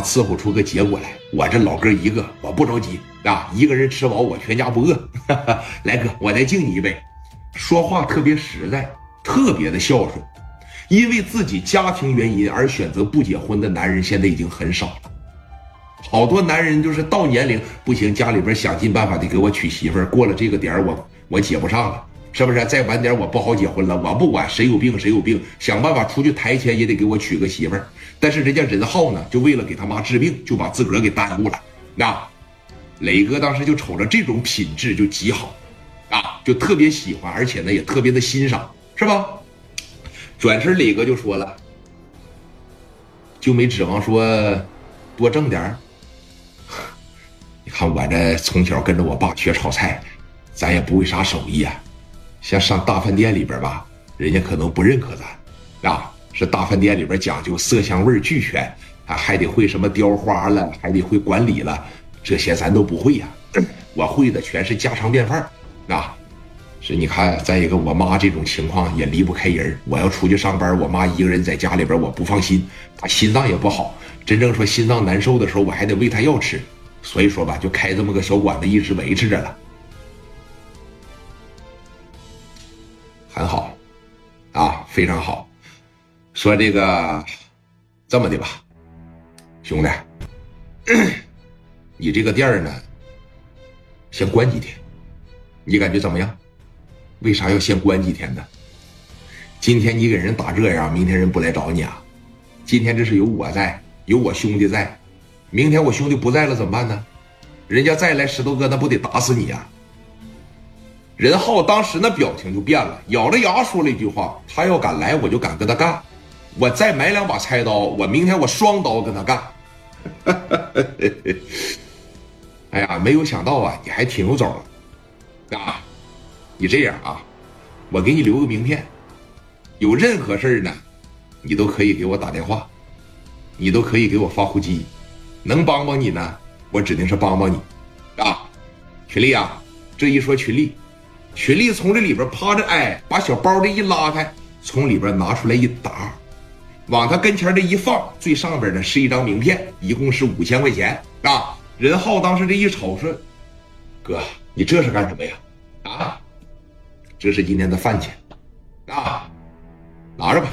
伺候出个结果来。我这老哥一个，我不着急啊，一个人吃饱，我全家不饿。来哥，我再敬你一杯。说话特别实在，特别的孝顺。因为自己家庭原因而选择不结婚的男人，现在已经很少了。好多男人就是到年龄不行，家里边想尽办法得给我娶媳妇儿。过了这个点儿，我我结不上了，是不是？再晚点我不好结婚了。我不管谁有病谁有病，想办法出去抬钱也得给我娶个媳妇儿。但是人家任浩呢，就为了给他妈治病，就把自个儿给耽误了。那磊哥当时就瞅着这种品质就极好，啊，就特别喜欢，而且呢也特别的欣赏，是吧？转身磊哥就说了，就没指望说多挣点儿。你看我这从小跟着我爸学炒菜，咱也不会啥手艺啊。像上大饭店里边吧，人家可能不认可咱，啊，是大饭店里边讲究色香味俱全啊，还得会什么雕花了，还得会管理了，这些咱都不会呀。我会的全是家常便饭，啊。是，你看，再一个，我妈这种情况也离不开人。我要出去上班，我妈一个人在家里边，我不放心，她心脏也不好。真正说心脏难受的时候，我还得喂她药吃。所以说吧，就开这么个小馆子，一直维持着了，非常好。说这个，这么的吧，兄弟，你这个店呢，先关几天，你感觉怎么样？为啥要先关几天呢？今天你给人打这样，明天人不来找你啊？今天这是有我在，有我兄弟在，明天我兄弟不在了怎么办呢？人家再来石头哥，那不得打死你啊？任浩当时那表情就变了，咬着牙说了一句话：“他要敢来，我就敢跟他干。我再买两把菜刀，我明天我双刀跟他干。”哎呀，没有想到啊，你还挺有种的啊！你这样啊，我给你留个名片，有任何事儿呢，你都可以给我打电话，你都可以给我发呼机，能帮帮你呢，我指定是帮帮你，啊，群力啊，这一说群力，群力从这里边趴着，哎，把小包这一拉开，从里边拿出来一沓，往他跟前这一放，最上边呢是一张名片，一共是五千块钱啊。任浩当时这一瞅说，哥，你这是干什么呀？啊？这是今天的饭钱，啊，拿着吧。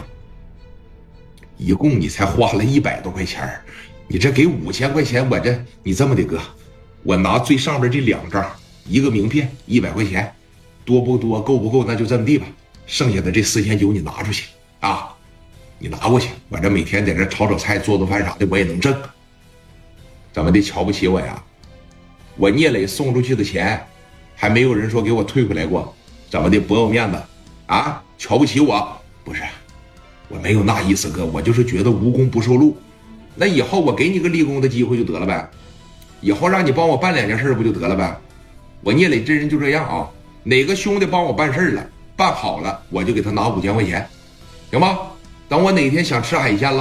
一共你才花了一百多块钱你这给五千块钱，我这你这么的哥，我拿最上边这两张，一个名片一百块钱，多不多，够不够，那就这么地吧。剩下的这四千九你拿出去啊，你拿过去，我这每天在这炒炒菜、做做饭啥的，我也能挣。怎么的，瞧不起我呀？我聂磊送出去的钱，还没有人说给我退回来过。怎么的不要面子啊？瞧不起我？不是，我没有那意思，哥，我就是觉得无功不受禄。那以后我给你个立功的机会就得了呗，以后让你帮我办两件事不就得了呗？我聂磊这人就这样啊，哪个兄弟帮我办事了，办好了，我就给他拿五千块钱，行吗？等我哪天想吃海鲜了。